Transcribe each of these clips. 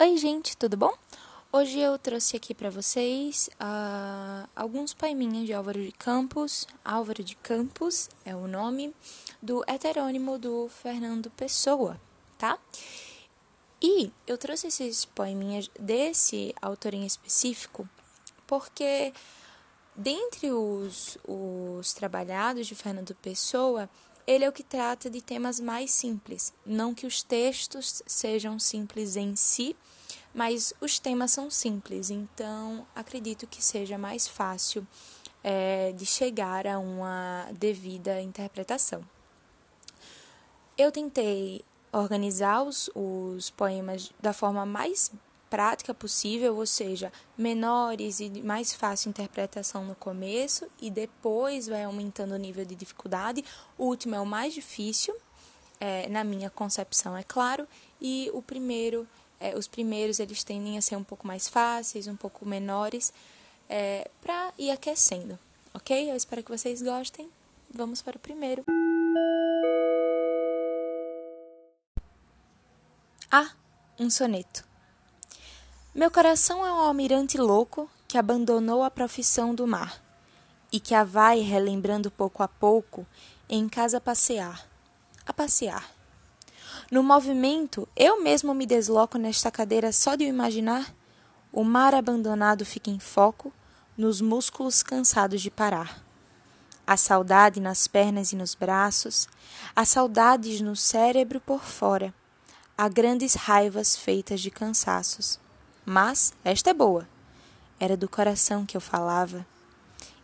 Oi, gente, tudo bom? Hoje eu trouxe aqui para vocês uh, alguns poeminhas de Álvaro de Campos. Álvaro de Campos é o nome do heterônimo do Fernando Pessoa, tá? E eu trouxe esses poeminhas desse autor em específico porque, dentre os, os trabalhados de Fernando Pessoa, ele é o que trata de temas mais simples. Não que os textos sejam simples em si, mas os temas são simples, então acredito que seja mais fácil é, de chegar a uma devida interpretação. Eu tentei organizar os, os poemas da forma mais prática possível, ou seja, menores e mais fácil interpretação no começo e depois vai aumentando o nível de dificuldade. O último é o mais difícil, é, na minha concepção, é claro, e o primeiro, é, os primeiros eles tendem a ser um pouco mais fáceis, um pouco menores, é, para ir aquecendo, ok? Eu espero que vocês gostem. Vamos para o primeiro. Ah, um soneto. Meu coração é um almirante louco que abandonou a profissão do mar e que a vai relembrando pouco a pouco em casa a passear, a passear. No movimento, eu mesmo me desloco nesta cadeira só de o imaginar. O mar abandonado fica em foco nos músculos cansados de parar. A saudade nas pernas e nos braços, a saudades no cérebro por fora, há grandes raivas feitas de cansaços. Mas esta é boa. Era do coração que eu falava.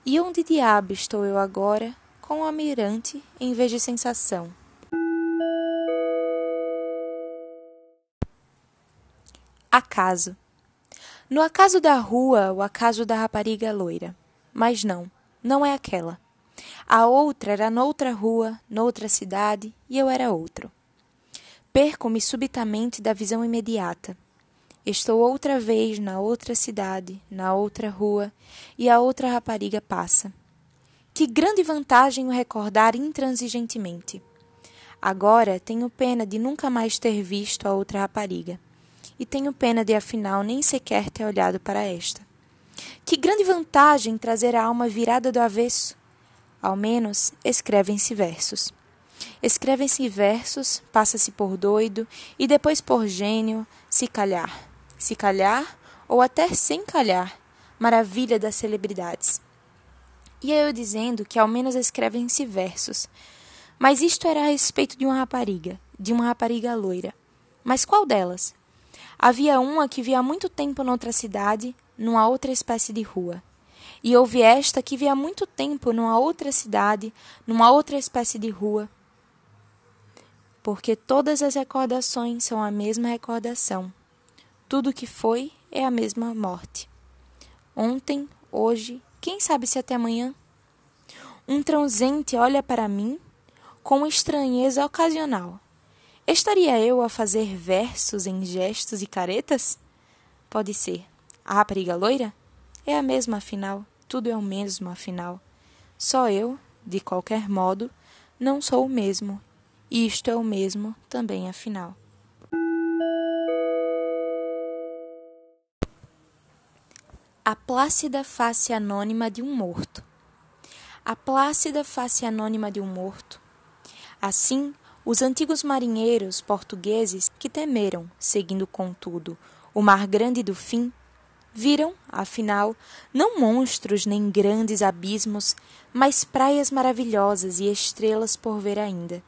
E onde diabo estou eu agora, com o almirante em vez de sensação? Acaso. No acaso da rua, o acaso da rapariga loira. Mas não, não é aquela. A outra era noutra rua, noutra cidade, e eu era outro. Perco-me subitamente da visão imediata. Estou outra vez na outra cidade, na outra rua, e a outra rapariga passa. Que grande vantagem o recordar intransigentemente. Agora tenho pena de nunca mais ter visto a outra rapariga, e tenho pena de afinal nem sequer ter olhado para esta. Que grande vantagem trazer a alma virada do avesso. Ao menos escrevem-se versos. Escrevem-se versos, passa-se por doido e depois por gênio, se calhar se calhar ou até sem calhar, maravilha das celebridades. E eu dizendo que ao menos escrevem-se versos. Mas isto era a respeito de uma rapariga, de uma rapariga loira. Mas qual delas? Havia uma que via há muito tempo noutra cidade, numa outra espécie de rua. E houve esta que via há muito tempo numa outra cidade, numa outra espécie de rua. Porque todas as recordações são a mesma recordação, tudo que foi é a mesma morte. Ontem, hoje, quem sabe se até amanhã? Um transente olha para mim com estranheza ocasional. Estaria eu a fazer versos em gestos e caretas? Pode ser. A rapariga loira? É a mesma afinal, tudo é o mesmo afinal. Só eu, de qualquer modo, não sou o mesmo, e isto é o mesmo também afinal. A plácida face anônima de um morto. A plácida face anônima de um morto. Assim, os antigos marinheiros portugueses que temeram, seguindo contudo o mar grande do fim, viram, afinal, não monstros nem grandes abismos, mas praias maravilhosas e estrelas por ver ainda.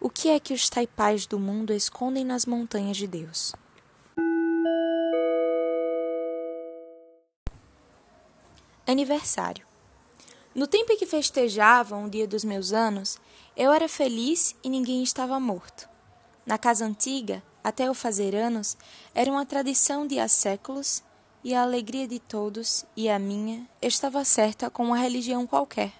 O que é que os taipais do mundo escondem nas montanhas de Deus? Aniversário. No tempo em que festejavam o dia dos meus anos, eu era feliz e ninguém estava morto. Na casa antiga, até eu fazer anos, era uma tradição de há séculos, e a alegria de todos, e a minha, estava certa com uma religião qualquer.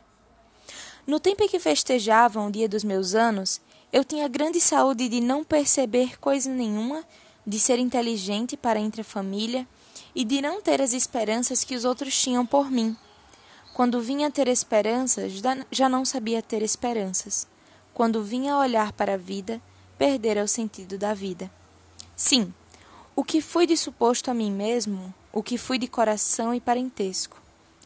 No tempo em que festejavam o dia dos meus anos, eu tinha grande saúde de não perceber coisa nenhuma, de ser inteligente para entre a família, e de não ter as esperanças que os outros tinham por mim. Quando vinha ter esperanças, já não sabia ter esperanças. Quando vinha olhar para a vida, perdera o sentido da vida. Sim, O que fui de suposto a mim mesmo, o que fui de coração e parentesco,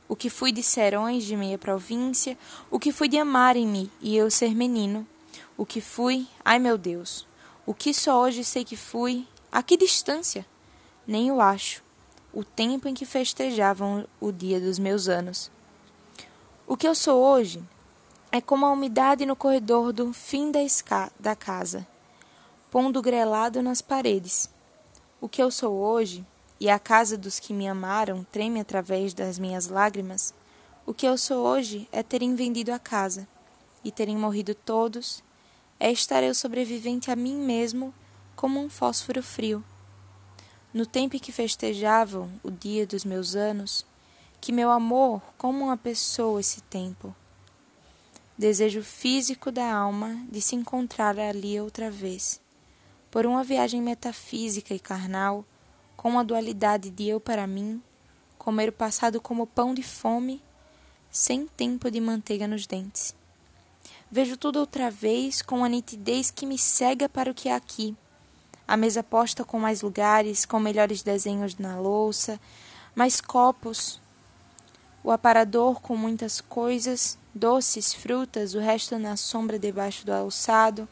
o que fui de serões de meia província, o que fui de amarem-me e eu ser menino, o que fui, ai meu Deus, o que só hoje sei que fui, a que distância? Nem o acho, o tempo em que festejavam o dia dos meus anos. O que eu sou hoje é como a umidade no corredor do fim da, da casa, pondo grelado nas paredes. O que eu sou hoje, e a casa dos que me amaram treme através das minhas lágrimas, o que eu sou hoje é terem vendido a casa, e terem morrido todos, é estar eu sobrevivente a mim mesmo como um fósforo frio. No tempo em que festejavam o dia dos meus anos, que meu amor como uma pessoa esse tempo. Desejo físico da alma de se encontrar ali outra vez, por uma viagem metafísica e carnal, com a dualidade de eu para mim, comer o passado como pão de fome, sem tempo de manteiga nos dentes. Vejo tudo outra vez com a nitidez que me cega para o que há aqui a mesa posta com mais lugares, com melhores desenhos na louça, mais copos, o aparador com muitas coisas, doces, frutas, o resto na sombra debaixo do alçado,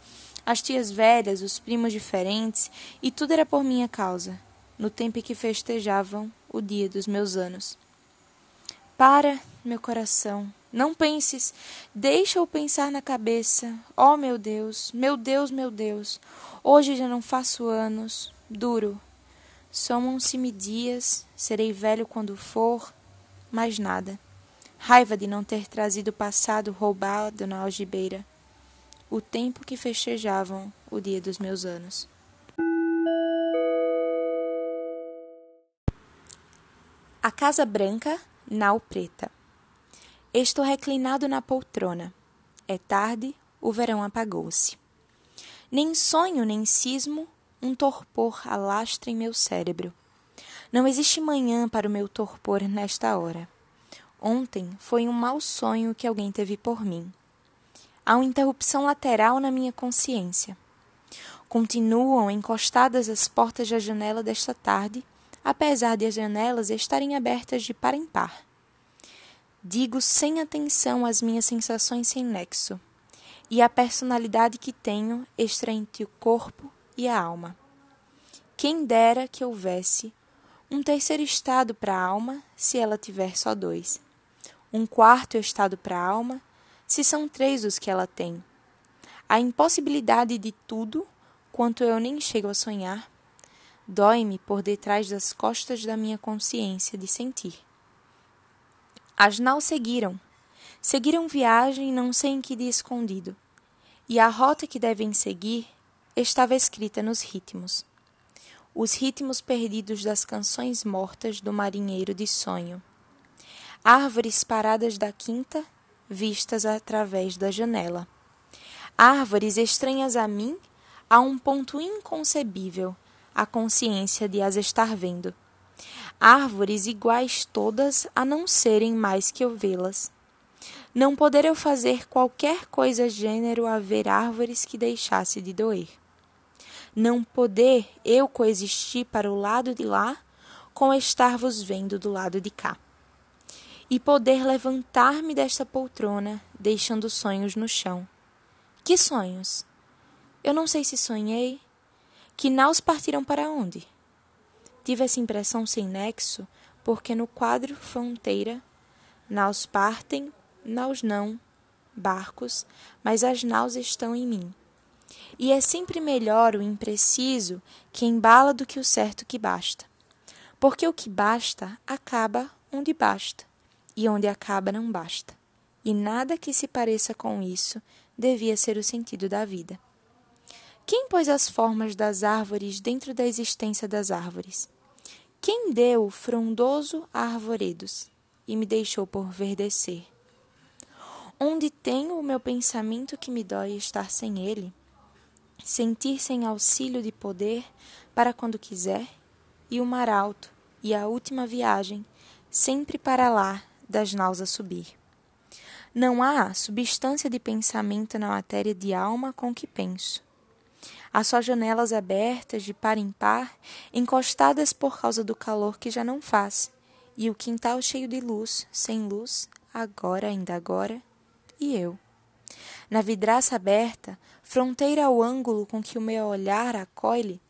as tias velhas, os primos diferentes, e tudo era por minha causa, no tempo em que festejavam o dia dos meus anos. Para, meu coração, não penses, deixa-o pensar na cabeça. Oh, meu Deus, meu Deus, meu Deus. Hoje já não faço anos, duro. Somam-se-me dias, serei velho quando for, mais nada. Raiva de não ter trazido o passado roubado na algibeira. O tempo que festejavam o dia dos meus anos. A Casa Branca, Nau Preta. Estou reclinado na poltrona. É tarde, o verão apagou-se. Nem sonho, nem cismo, um torpor alastra em meu cérebro. Não existe manhã para o meu torpor nesta hora. Ontem foi um mau sonho que alguém teve por mim. Há uma interrupção lateral na minha consciência. Continuam encostadas as portas da janela desta tarde, apesar de as janelas estarem abertas de par em par. Digo sem atenção às minhas sensações sem nexo e à personalidade que tenho extra entre o corpo e a alma. Quem dera que houvesse um terceiro estado para a alma, se ela tiver só dois. Um quarto estado para a alma, se são três os que ela tem. A impossibilidade de tudo, quanto eu nem chego a sonhar, dói-me por detrás das costas da minha consciência de sentir. As naus seguiram. Seguiram viagem não sei em que dia escondido. E a rota que devem seguir estava escrita nos ritmos. Os ritmos perdidos das canções mortas do marinheiro de sonho. Árvores paradas da quinta, vistas através da janela. Árvores estranhas a mim, a um ponto inconcebível, a consciência de as estar vendo árvores iguais todas a não serem mais que eu vê-las. Não poder eu fazer qualquer coisa gênero a ver árvores que deixasse de doer. Não poder eu coexistir para o lado de lá com estar-vos vendo do lado de cá. E poder levantar-me desta poltrona, deixando sonhos no chão. Que sonhos? Eu não sei se sonhei. Que naus partiram para onde? Tive essa impressão sem nexo, porque no quadro fronteira, naus partem, naus não, barcos, mas as naus estão em mim. E é sempre melhor o impreciso que embala do que o certo que basta. Porque o que basta acaba onde basta, e onde acaba não basta. E nada que se pareça com isso devia ser o sentido da vida. Quem pôs as formas das árvores dentro da existência das árvores? Quem deu frondoso arvoredos e me deixou por verdecer? Onde tenho o meu pensamento que me dói estar sem ele? Sentir sem auxílio de poder para quando quiser? E o mar alto, e a última viagem, sempre para lá das naus a subir. Não há substância de pensamento na matéria de alma com que penso. Há só janelas abertas de par em par, encostadas por causa do calor que já não faz, e o quintal cheio de luz, sem luz, agora, ainda agora, e eu. Na vidraça aberta, fronteira ao ângulo com que o meu olhar acolhe,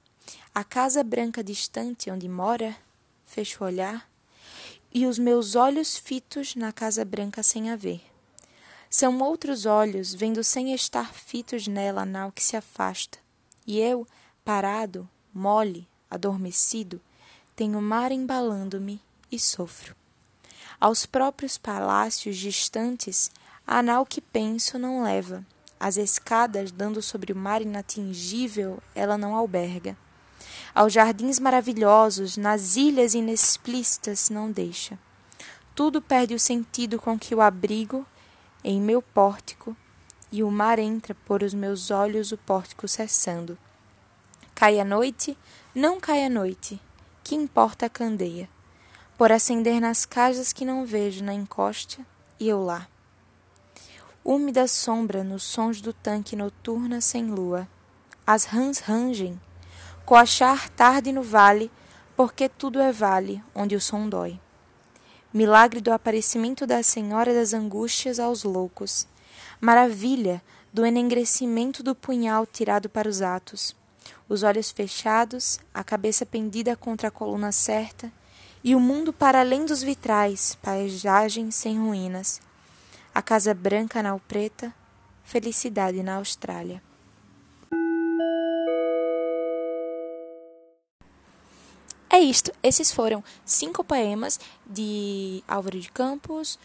a casa branca distante onde mora, fecho o olhar, e os meus olhos fitos na casa branca sem a ver. São outros olhos vendo sem estar fitos nela nau que se afasta, e eu, parado, mole, adormecido, tenho o mar embalando-me e sofro. Aos próprios palácios distantes, a nau que penso não leva. As escadas dando sobre o mar inatingível, ela não alberga. Aos jardins maravilhosos, nas ilhas inexplícitas, não deixa. Tudo perde o sentido com que o abrigo em meu pórtico, e o mar entra por os meus olhos o pórtico cessando. Cai a noite, não cai a noite, que importa a candeia, por acender nas casas que não vejo na encosta, e eu lá úmida sombra nos sons do tanque noturna sem lua. As rãs rangem, coachar tarde no vale, porque tudo é vale onde o som dói. Milagre do aparecimento da Senhora das Angústias aos loucos. Maravilha do enegrecimento do punhal tirado para os atos. Os olhos fechados, a cabeça pendida contra a coluna certa, e o mundo para além dos vitrais, paisagem sem ruínas a Casa Branca na Preta, Felicidade na Austrália. É isto. Esses foram cinco poemas de Álvaro de Campos,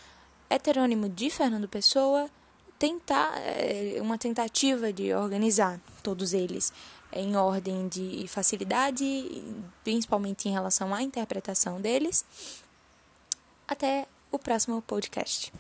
heterônimo de Fernando Pessoa, tentar é, uma tentativa de organizar todos eles em ordem de facilidade, principalmente em relação à interpretação deles. Até o próximo podcast.